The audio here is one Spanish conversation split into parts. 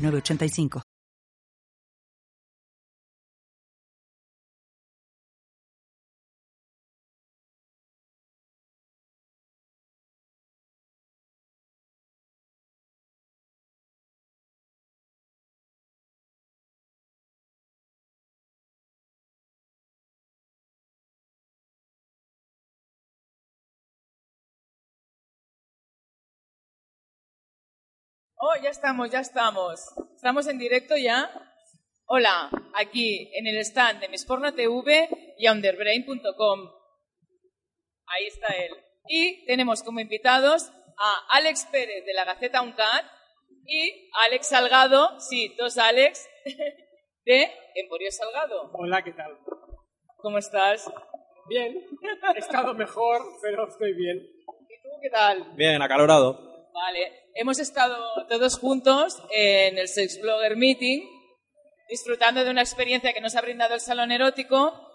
906985. Oh, ya estamos, ya estamos. Estamos en directo ya. Hola, aquí en el stand de Misporno TV y underbrain.com. Ahí está él. Y tenemos como invitados a Alex Pérez de la Gaceta UNCAT y Alex Salgado, sí, dos Alex, de Emporio Salgado. Hola, ¿qué tal? ¿Cómo estás? Bien, he estado mejor, pero estoy bien. ¿Y tú qué tal? Bien, acalorado. Vale, hemos estado todos juntos en el Sex Blogger Meeting, disfrutando de una experiencia que nos ha brindado el Salón Erótico.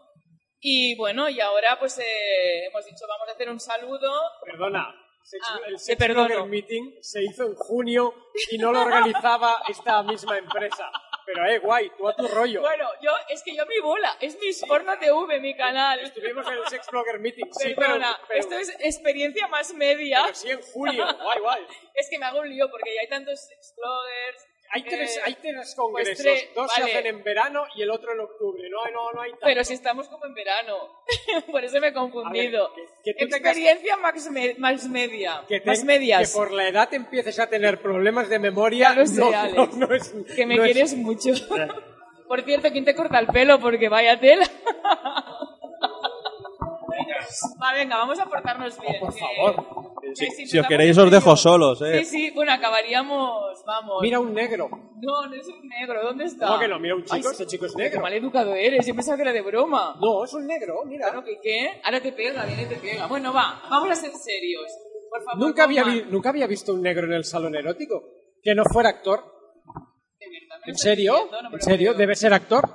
Y bueno, y ahora pues eh, hemos dicho, vamos a hacer un saludo. Perdona, Sex- Ah, el Sex. Blogger Meeting se hizo en junio y no lo organizaba esta misma empresa. Pero, eh, guay, tú a tu rollo. Bueno, yo, es que yo mi bola, es mi Porno TV, mi canal. Estuvimos en el Sex Blogger Meeting, sí, pero, Perdona, pero- esto es experiencia más media. pero sí en junio, guay, guay. Es que me hago un lío porque ya hay tantos sex bloggers. Hay tres, eh, hay tres pues congresos, tres, dos vale. se hacen en verano y el otro en octubre. No, no, no hay tanto. Pero si estamos como en verano. Por eso me he confundido. Ver, que- que tengas- Experiencia más, me- más media. que, más medias. que por la edad empieces a tener problemas de memoria, lo sé, no, Alex. no- no es... Que me no es- quieres mucho. Por cierto, ¿quién te corta el pelo? Porque vaya tela. Va, venga, vamos a portarnos bien. Por que- favor. Que Si, si os queréis os dejo solos, eh. Sí, sí, bueno, acabaríamos, vamos. Mira un negro. No, no es un negro, ¿dónde está? ¿Cómo que no? Mira un chico, Ay, ese chico es Qué negro. mal educado eres, yo pensaba que era de broma. No, es un negro, mira. Claro que qué. Ahora te pega, viene y te pega. Bueno, va, vamos a ser serios. Por favor, Nunca había, vi- nunca había visto un negro en el salón erótico. Que no fuera actor. De verdad, me lo ¿En serio? diciendo, no me ¿En serio? creo. ¿Debe ser actor?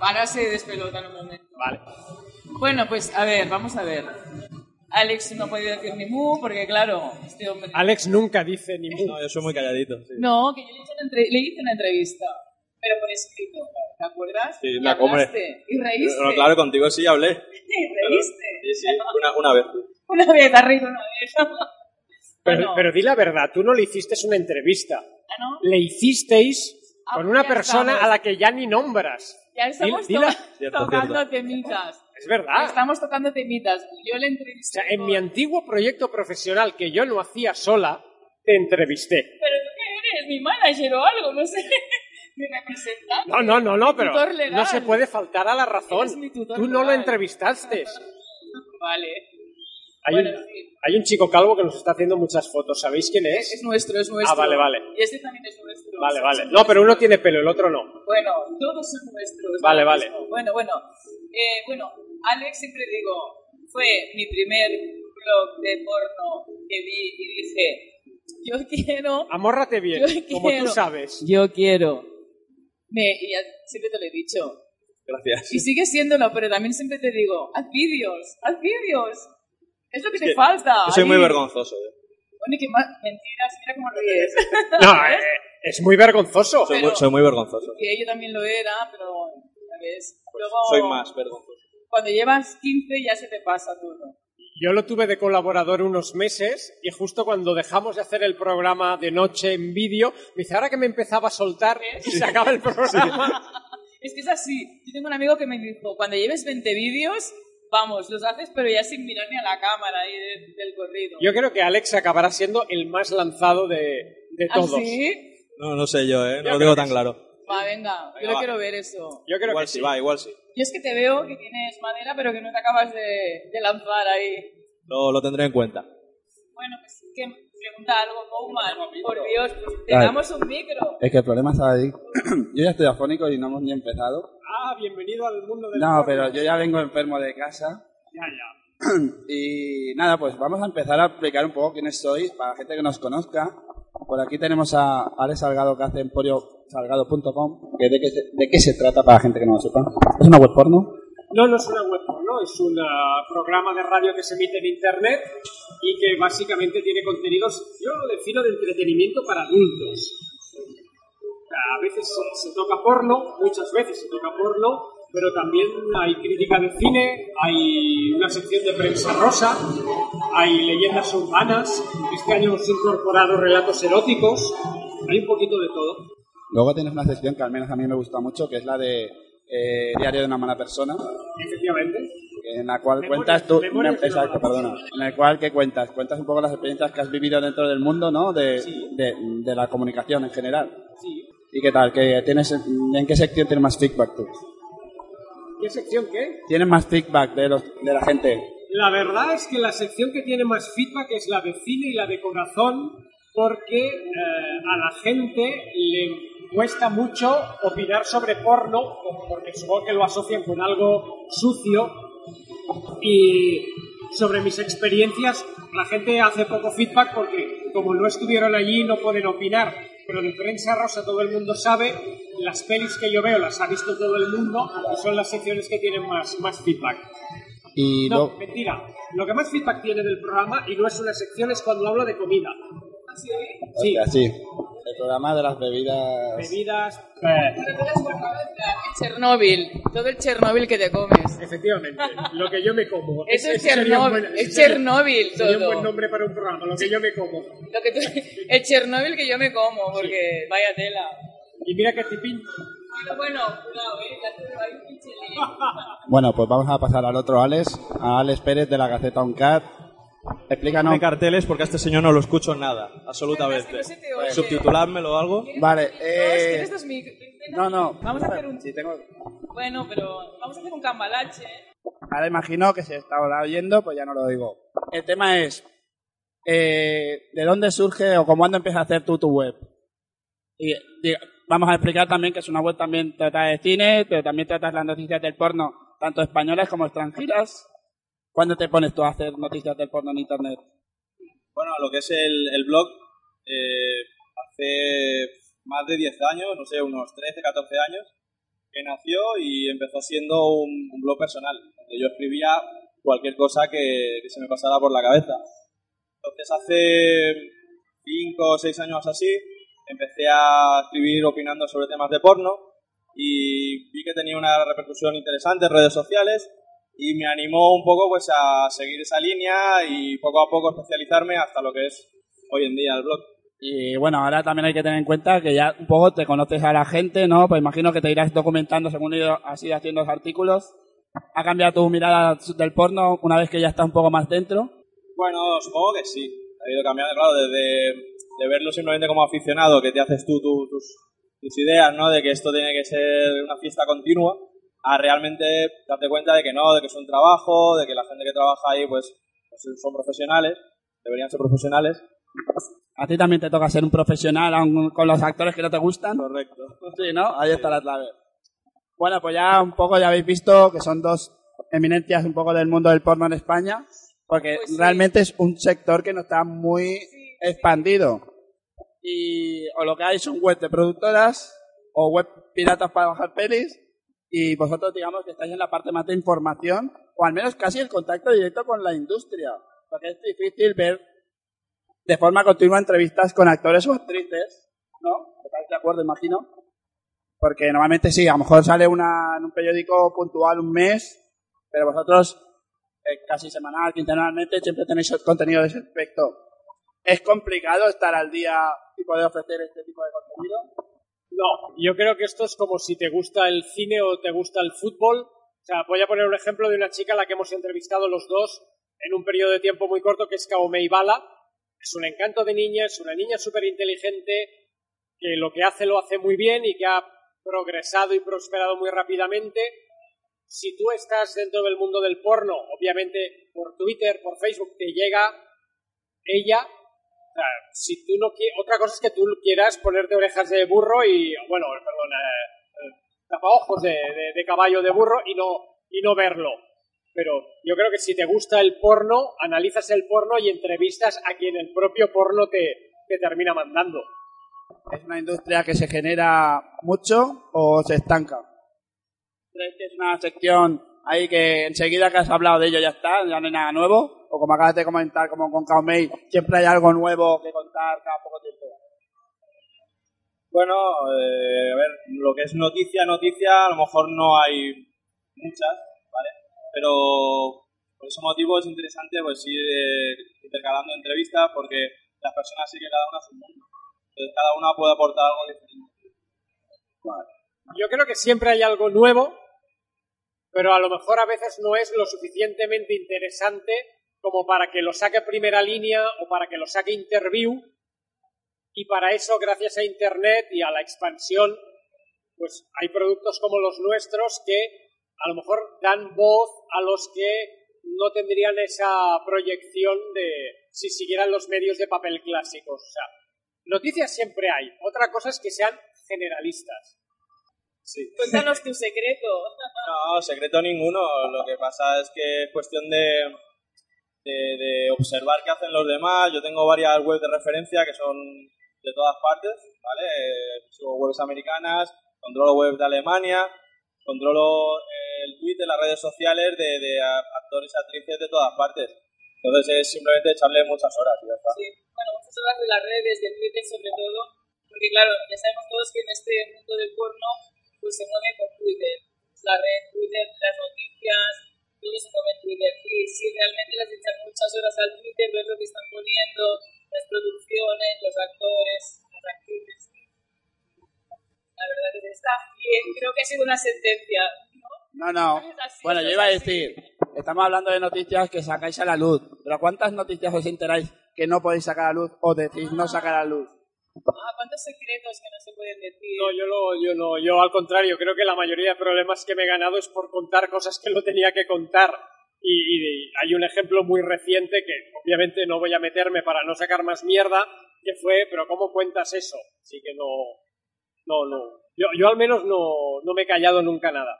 Ahora se despelota en un momento. Vale. Bueno, pues a ver, vamos a ver. Alex no ha podido decir ni mu porque, claro, este hombre... Alex nunca dice ni mu. No, yo soy muy calladito. sí. No, que yo le hice, una entre- le hice una entrevista, pero por escrito, ¿te acuerdas? Sí, y hablaste, y reíste. No, claro, contigo sí hablé. Y reíste. Sí, sí, una, una vez. Una vez, has reído una vez. Pero, Bueno. pero di la verdad, tú no le hiciste una entrevista. Ah, ¿no? Le hicisteis Ah, con una persona estamos. a la que ya ni nombras. Ya estamos Dila- to- Cierto, tocando cierto. temitas. Es verdad. Estamos tocando temitas. Yo le O entrevisté. sea, en mi antiguo proyecto profesional que yo no hacía sola, te entrevisté. ¿Pero tú qué eres? ¿Mi manager o algo? No sé. ¿Mi representante? No, no, no, no, pero no se puede faltar a la razón. Tú no lo entrevistaste. Vale. Hay, Bueno, un, sí. hay un chico calvo que nos está haciendo muchas fotos. ¿Sabéis quién Es es? nuestro, es nuestro. Ah, vale, vale. Y este también es nuestro. Vale, vale. No, pero uno tiene pelo, el otro no. Bueno, todos son nuestros. Vale, vale. mismo. Bueno, bueno. Eh, bueno, Alex siempre digo, fue mi primer blog de porno que vi y dije, yo quiero, Amórrate bien, como tú sabes. yo quiero. Me, y siempre te lo he dicho. Gracias. Y sigue siéndolo, pero también siempre te digo, haz vídeos, haz vídeos. Es lo que te que falta. Yo soy muy vergonzoso. eh. Bueno, y que más mentiras, mira cómo ríes. No, eh, es muy vergonzoso. Soy, Pero- muy, soy muy vergonzoso. que yo también lo era, pero, ¿sabes? Luego, Soy más vergonzoso. Cuando llevas 15 ya se te pasa todo. Yo lo tuve de colaborador unos meses y justo cuando dejamos de hacer el programa de noche en vídeo, me dice, ahora que me empezaba a soltar y se acaba el programa. Es que es así. Yo tengo un amigo que me dijo, cuando lleves 20 vídeos, vamos, los haces pero ya sin mirar ni a la cámara ahí de- del corrido. Yo creo que Alex acabará siendo el más lanzado de, de ¿Ah, todos. sí? No, no sé yo, ¿eh? Yo No lo tengo tan sí. claro. Va, venga, yo Venga, lo va. quiero ver eso. Yo creo igual que sí, sí. va, igual sí. Yo es que te veo que tienes madera, pero que no te acabas de, de lanzar ahí. Lo, lo tendré en cuenta. Bueno, pues, ¿qué, Pregunta algo, Bowman. Por Dios, tengamos un micro. Es que el problema está ahí. yo ya estoy afónico y no hemos ni empezado. Ah, bienvenido al mundo del No, pero yo ya vengo enfermo de casa. Ya, ya. Y nada, pues vamos a empezar a explicar un poco quiénes sois, para la gente que nos conozca. Por aquí tenemos a Alex Salgado que hace emporiosalgado.com. que ¿De qué, se, ¿De qué se trata para la gente que no lo sepa? ¿Es una web porno? No, no es una web porno, es un ah, programa de radio que se emite en internet y que básicamente tiene contenidos, yo lo defino de entretenimiento para adultos. A veces se, se toca porno, muchas veces se toca porno, pero también hay crítica de cine, hay una sección de prensa rosa, hay leyendas urbanas, este año hemos incorporado relatos eróticos, hay un poquito de todo. Luego tienes una sección que al menos a mí me gusta mucho, que es la de eh, Diario de una mala persona, Efectivamente. en la cual Memorias- cuentas tú... una exacto, perdona. En el cual, ¿qué cuentas? Cuentas un poco las experiencias que has vivido dentro del mundo, ¿no? De, Sí. de, de la comunicación en general. Sí. ¿Y qué tal? ¿Qué tienes, ¿En qué sección tienes más feedback tú? ¿Qué sección qué? ¿Tienes más feedback de, los, de la gente? La verdad es que la sección que tiene más feedback es la de cine y la de corazón, porque eh, a la gente le cuesta mucho opinar sobre porno, porque supongo que lo asocian con algo sucio, y sobre mis experiencias la gente hace poco feedback porque como no estuvieron allí no pueden opinar, pero de prensa rosa todo el mundo sabe, las pelis que yo veo las ha visto todo el mundo y son las secciones que tienen más, más feedback. Y No, mentira. Lo que más feedback tiene del programa, y no es una sección, es cuando hablo de comida. Sí, Hostia, sí. El programa de las bebidas... bebidas. ¿Recuerdas por favor, el Chernóbil? Todo el Chernóbil que te comes. efectivamente, lo que yo me como. Eso es Chernóbil, es Chernóbil Sería un buen nombre para un programa, lo que yo me como. Lo que tú- el Chernóbil que yo me como, porque vaya tela. Y mira que tipín. Pero bueno, cuidado, eh. Bueno, pues vamos a pasar al otro Alex, a Alex Pérez de la Gaceta Uncat. Explícanos... de carteles porque a este señor no lo escucho nada, absolutamente. Es que no se te oye. Subtituládmelo o algo. Vale, No, es que eh... mic- No, no. Vamos a hacer un... Sí, tengo... Bueno, pero vamos a hacer un cambalache, ¿eh? Ahora imagino que se está oyendo, pues ya no lo digo. El tema es, eh, ¿de dónde surge o cómo empiezas a hacer tú tu web? Y vamos a explicar también que es una web también trata de cine, pero también tratas las noticias del porno, tanto españolas como extranjeras. ¿Cuándo te pones tú a hacer noticias del porno en internet? Bueno, lo que es el, el blog, eh, hace más de 10 años, no sé, unos 13, 14 años, que nació y empezó siendo un, un blog personal, donde yo escribía cualquier cosa que, que se me pasara por la cabeza. Entonces hace 5 o 6 años así, empecé a escribir opinando sobre temas de porno y vi que tenía una repercusión interesante en redes sociales y me animó un poco pues a seguir esa línea y poco a poco especializarme hasta lo que es hoy en día el blog. Y bueno, ahora también hay que tener en cuenta que ya un poco te conoces a la gente, ¿no? Pues imagino que te irás documentando según ido así haciendo los artículos. ¿Ha cambiado tu mirada del porno una vez que ya está un poco más dentro? Bueno, supongo que sí. Ha ido cambiando, claro, desde de verlo simplemente como aficionado, que te haces tú tu- tus, tus ideas, ¿no? De que esto tiene que ser una fiesta continua, a realmente darte cuenta de que no, de que es un trabajo, de que la gente que trabaja ahí, pues, pues son profesionales, deberían ser profesionales. A ti también te toca ser un profesional aun con los actores que no te gustan. Correcto. Sí, ¿no? Ahí está la clave. Bueno, pues ya un poco ya habéis visto que son dos eminencias un poco del mundo del porno en España, porque Pues sí. realmente es un sector que no está muy expandido. Y o lo que hay son web de productoras o web piratas para bajar pelis y vosotros digamos que estáis en la parte más de información o al menos casi el contacto directo con la industria, porque es difícil ver de forma continua entrevistas con actores o actrices, ¿no? ¿Estáis de acuerdo, imagino? Porque normalmente sí, a lo mejor sale una, en un periódico puntual un mes, pero vosotros eh, casi semanal, quincenalmente, siempre tenéis contenido de ese aspecto. ¿Es complicado estar al día y poder ofrecer este tipo de contenido? No, yo creo que esto es como si te gusta el cine o te gusta el fútbol. O sea, voy a poner un ejemplo de una chica a la que hemos entrevistado los dos en un periodo de tiempo muy corto, que es Kaomei Bala. Es un encanto de niña, es una niña súper inteligente, que lo que hace lo hace muy bien y que ha progresado y prosperado muy rápidamente. Si tú estás dentro del mundo del porno, obviamente por Twitter, por Facebook, te llega ella O sea, si tú no qui- otra cosa es que tú quieras ponerte orejas de burro y, bueno, perdón, eh, eh, tapaojos de, de- de caballo de burro y no, y no verlo. Pero yo creo que si te gusta el porno, analizas el porno y entrevistas a quien el propio porno te, te termina mandando. ¿Es una industria que se genera mucho o se estanca? ¿Crees que es una sección ahí que enseguida que has hablado de ello ya está, ya no hay nada nuevo? O como acabas de comentar, como con Kaomei, siempre hay algo nuevo que contar cada poco tiempo. Bueno, eh, a ver, lo que es noticia, noticia, a lo mejor no hay muchas, ¿vale? Pero por ese motivo es interesante pues ir eh, intercalando entrevistas porque las personas sí que cada una a su mundo. Entonces cada una puede aportar algo diferente. Yo creo que siempre hay algo nuevo, pero a lo mejor a veces no es lo suficientemente interesante como para que lo saque primera línea o para que lo saque interview. Y para eso, gracias a Internet y a la expansión, pues hay productos como los nuestros que a lo mejor dan voz a los que no tendrían esa proyección de si siguieran los medios de papel clásicos. O sea, noticias siempre hay. Otra cosa es que sean generalistas. Sí. Cuéntanos tu secreto. No, secreto ninguno. Lo que pasa es que es cuestión de, de, de observar qué hacen los demás. Yo tengo varias webs de referencia que son de todas partes, ¿vale? Eh, sigo webs americanas, controlo webs de Alemania, controlo eh, el Twitter, las redes sociales de, actores y actrices de todas partes. Entonces es simplemente echarle muchas horas y ya está. Sí, bueno, muchas horas de las redes, de Twitter sobre todo, porque claro, ya sabemos todos que en este mundo del porno pues se mueve por Twitter. La red, Twitter, las noticias, todo se mueve en Twitter. Y si realmente les echan muchas horas al Twitter, ver lo que están poniendo, las producciones, los actores, las actrices. La verdad es que está bien, creo que ha sido una sentencia. ¿no? No, no. Bueno, yo iba a decir, estamos hablando de noticias que sacáis a la luz, pero ¿cuántas noticias os enteráis que no podéis sacar a la luz o decís no sacar a la luz? Ah, ¿Cuántos secretos que no se pueden decir? No, yo no, yo no, yo al contrario, creo que la mayoría de problemas que me he ganado es por contar cosas que no tenía que contar. Y, y hay un ejemplo muy reciente que obviamente no voy a meterme para no sacar más mierda, que fue, pero ¿cómo cuentas eso? Así que no, no, no. Yo, yo al menos no, no me he callado nunca nada.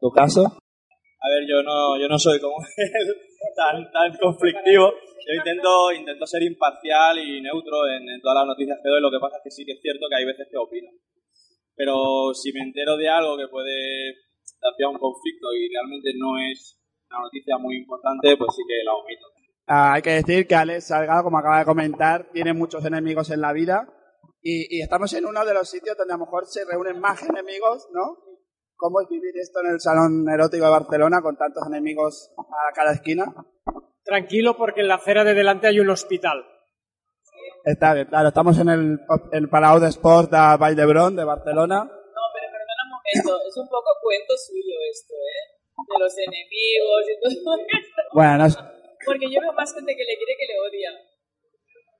¿Tu caso? A ver, yo no, yo no soy como él, tan, tan conflictivo. Yo intento, intento ser imparcial y neutro en, en todas las noticias que doy. Lo que pasa es que sí que es cierto que hay veces que opino. Pero si me entero de algo que puede dar pie a un conflicto y realmente no es una noticia muy importante, pues sí que la omito. Ah, hay que decir que Alex Salgado, como acaba de comentar, tiene muchos enemigos en la vida y, y estamos en uno de los sitios donde a lo mejor se reúnen más enemigos, ¿no? ¿Cómo es vivir esto en el Salón Erótico de Barcelona con tantos enemigos a cada esquina? Tranquilo porque en la acera de delante hay un hospital. Está bien, claro, estamos en el, el Palau de Sport de Vall d'Hebron de Barcelona. No, pero perdona un momento, es un poco cuento suyo esto, ¿eh? De los enemigos y todo esto. Bueno, no es- Porque yo veo más gente que le quiere que le odia.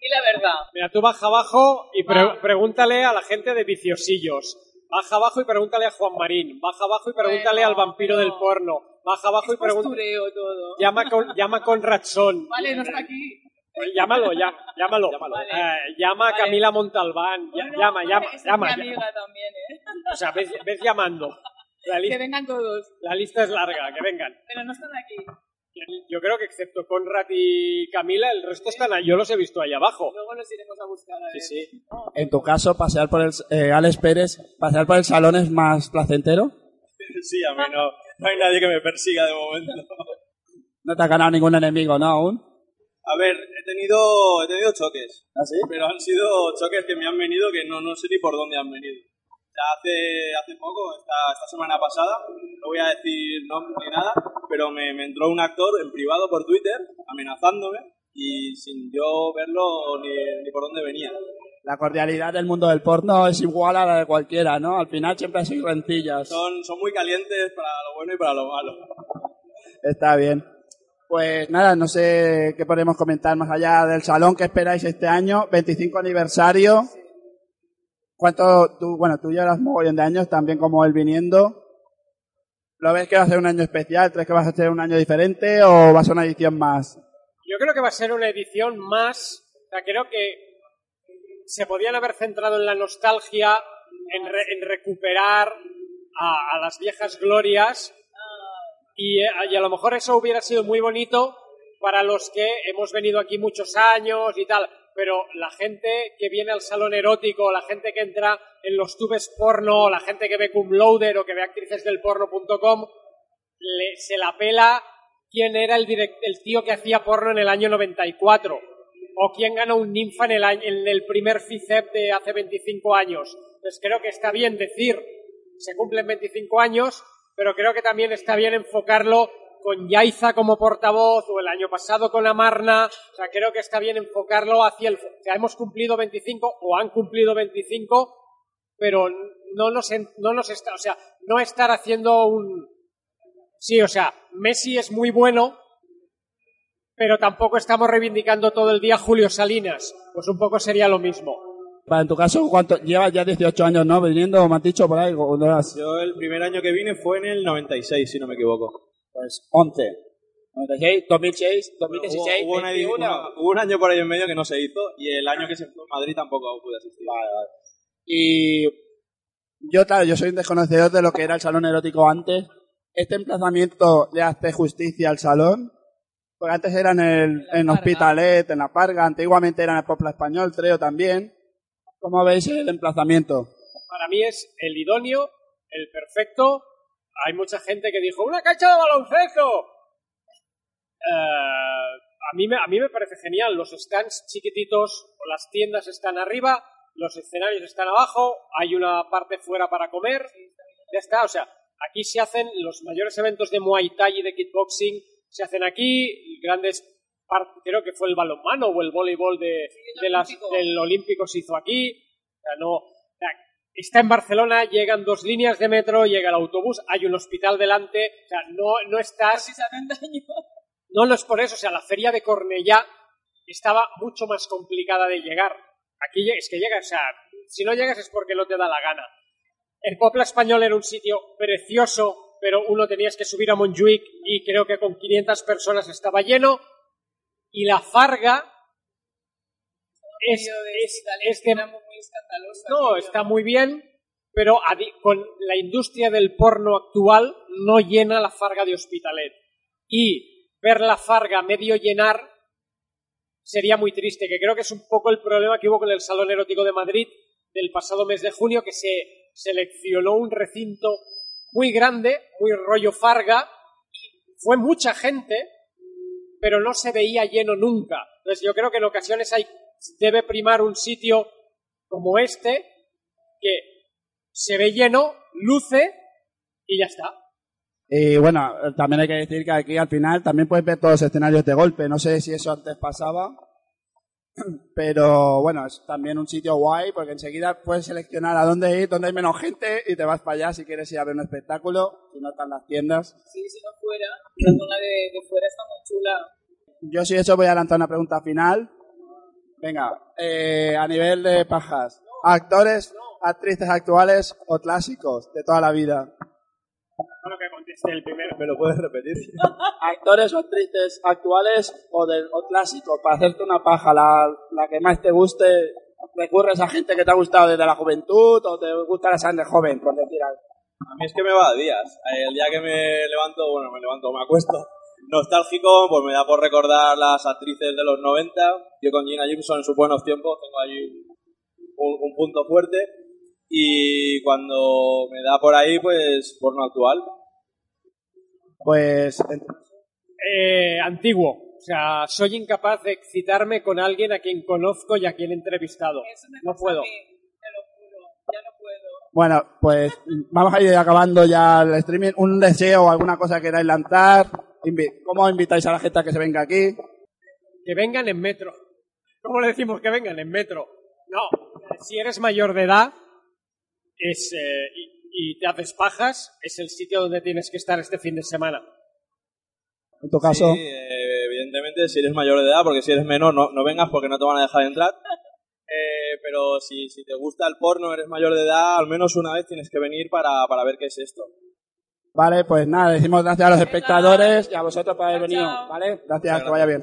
Y la verdad, Mira, tú baja abajo y pre- Ah. pregúntale a la gente de viciosillos. Baja abajo y pregúntale a Juan Marín. Baja abajo y pregúntale Bueno, al vampiro no. del porno. Baja abajo y es todo. Llama con, llama con Ratson. Vale, no está aquí. Llámalo, ya, llámalo. Vale. Eh, llama a Vale. Camila Montalbán. Bueno, llama, llama, es llama. mi llama. amiga también, ¿eh? O sea, ves, ves llamando. La, Que lista vengan todos. la lista es larga, que vengan. Pero no están aquí. Yo creo que excepto Conrad y Camila, el resto están ahí. Yo los he visto ahí abajo. Luego los iremos a buscar. A ver. Sí, sí. en tu caso, pasear por el, eh, Alex Pérez, pasear por el salón es más placentero. Sí, a mí no, no hay nadie que me persiga de momento. No te ha ganado ningún enemigo, ¿no? Aún. A ver, he tenido, he tenido choques. ¿Ah, sí? Pero han sido choques que me han venido que no, no sé ni por dónde han venido. Sea, hace, hace poco, esta, esta semana pasada, no voy a decir nombre ni nada, pero me, me entró un actor en privado por Twitter amenazándome y sin yo verlo ni, ni por dónde venía. La cordialidad del mundo del porno es igual a la de cualquiera, ¿no? Al final siempre hay rencillas. Son, son muy calientes para lo bueno y para lo malo. Está bien. Pues nada, no sé qué podemos comentar más allá del salón que esperáis este año, 25 aniversario. ¿Cuánto tú, bueno, tú llevas mogollón de años también como él viniendo? ¿Lo ves que va a ser un año especial? ¿Crees que va a ser un año diferente o va a ser una edición más? Yo creo que va a ser una edición más sea, creo que se podían haber centrado en la nostalgia, en, re- en recuperar a, las viejas glorias y, eh, y a lo mejor eso hubiera sido muy bonito para los que hemos venido aquí muchos años y tal, pero la gente que viene al salón erótico, la gente que entra en los tubes porno, la gente que ve cum laude o que ve actrices del porno.com, se la pela quién era el, direct- el tío que hacía porno en el año 94 o quién ganó un ninfa en el, en el primer FICEP de hace 25 años. Entonces creo que está bien decir, se cumplen 25 años, pero creo que también está bien enfocarlo con Yaiza como portavoz o el año pasado con Amarna. O sea, creo que está bien enfocarlo hacia el... O sea, hemos cumplido 25 o han cumplido 25, pero no nos, no nos está... O sea, no estar haciendo un... Sí, o sea, Messi es muy bueno, pero tampoco estamos reivindicando todo el día Julio Salinas. Pues un poco sería lo mismo. Para en tu caso, ¿cuánto? Llevas ya 18 años, ¿no? Viniendo, me has dicho por ahí, ¿o no eras? Yo el primer año que vine fue en el 96, si no me equivoco. Pues 11. 96, 2006, Hubo, 2016, hubo 21. una- hubo un año por ahí en medio que no se hizo y el año que se fue en Madrid tampoco pude asistir. Y yo, claro, yo soy un desconocedor de lo que era el salón erótico antes. ¿Este emplazamiento le hace justicia al salón? Porque antes era en, el, En. Hospitalet, en la Parga, antiguamente era en el Popla Español, creo también. ¿Cómo veis el emplazamiento? Para mí es el idóneo, el perfecto. Hay mucha gente que dijo, ¡una cancha de baloncesto! Eh, a, mí me, a mí me parece genial. Los stands chiquititos o las tiendas están arriba, los escenarios están abajo, hay una parte fuera para comer. Ya está, o sea, aquí se hacen los mayores eventos de Muay Thai y de kickboxing, se hacen aquí, grandes creo que fue el balonmano o el voleibol de, de las- olímpico. del olímpico se hizo aquí. O sea, no, o sea, está en Barcelona, llegan dos líneas de metro, llega el autobús, hay un hospital delante, o sea, no, no estás Casi 70 años. no, no es por eso. O sea, la feria de Cornellá estaba mucho más complicada de llegar. Aquí es que llegas, o sea, si no llegas es porque no te da la gana. El Popla Español era un sitio precioso, pero uno tenías que subir a Montjuic y creo que con 500 personas estaba lleno. Y la Farga es, es, es de- muy escandaloso. no, está muy bien, pero con la industria del porno actual no llena la Farga de Hospitalet. Y ver la Farga medio llenar sería muy triste, que creo que es un poco el problema que hubo con el Salón Erótico de Madrid del pasado mes de junio, que se seleccionó un recinto muy grande, muy rollo Farga, y fue mucha gente, pero no se veía lleno nunca. Entonces yo creo que en ocasiones hay, debe primar un sitio como este, que se ve lleno, luce y ya está. Y bueno, eh, también hay que decir que aquí al final también puedes ver todos los escenarios de golpe. No sé si eso antes pasaba, pero bueno, es también un sitio guay porque enseguida puedes seleccionar a dónde ir, dónde hay menos gente y te vas para allá si quieres ir a ver un espectáculo, si no están las tiendas. Sí, si no fuera. La zona de, de fuera está muy chula. Yo si eso voy a lanzar una pregunta final. Venga, eh, a nivel de pajas, actores, actrices actuales o clásicos de toda la vida. Bueno, que conteste el primero. ¿Me lo puedes repetir? actores o actrices actuales o, de, o clásicos para hacerte una paja, la, la que más te guste, recurres a gente que te ha gustado desde la juventud o te gusta la sangre joven, por decir algo. A mí es que me va a días. El día que me levanto, bueno, me levanto, me acuesto nostálgico, pues me da por recordar las actrices de los 90. Yo con Gina Gibson en sus buenos tiempos tengo allí un- un punto fuerte. Y cuando me da por ahí, pues porno actual. Pues Eh, antiguo. O sea, soy incapaz de excitarme con alguien a quien conozco y a quien he entrevistado. Eso me No pasa puedo. a mí, te lo juro. Ya no puedo. bueno, pues vamos a ir acabando ya el streaming. Un deseo o alguna cosa que queráis lanzar. ¿Cómo invitáis a la gente a que se venga aquí? Que vengan en metro. ¿Cómo le decimos que vengan en metro? No, si eres mayor de edad es, eh, y, y te haces pajas, es el sitio donde tienes que estar este fin de semana. En tu caso, Sí, eh, evidentemente, si eres mayor de edad, porque si eres menor, no, no vengas porque no te van a dejar entrar. Eh, pero si, si te gusta el porno, eres mayor de edad, al menos una vez tienes que venir para, para ver qué es esto. vale, pues nada, decimos gracias a los espectadores y a vosotros por haber venido. ¿vale? Gracias, que vaya bien.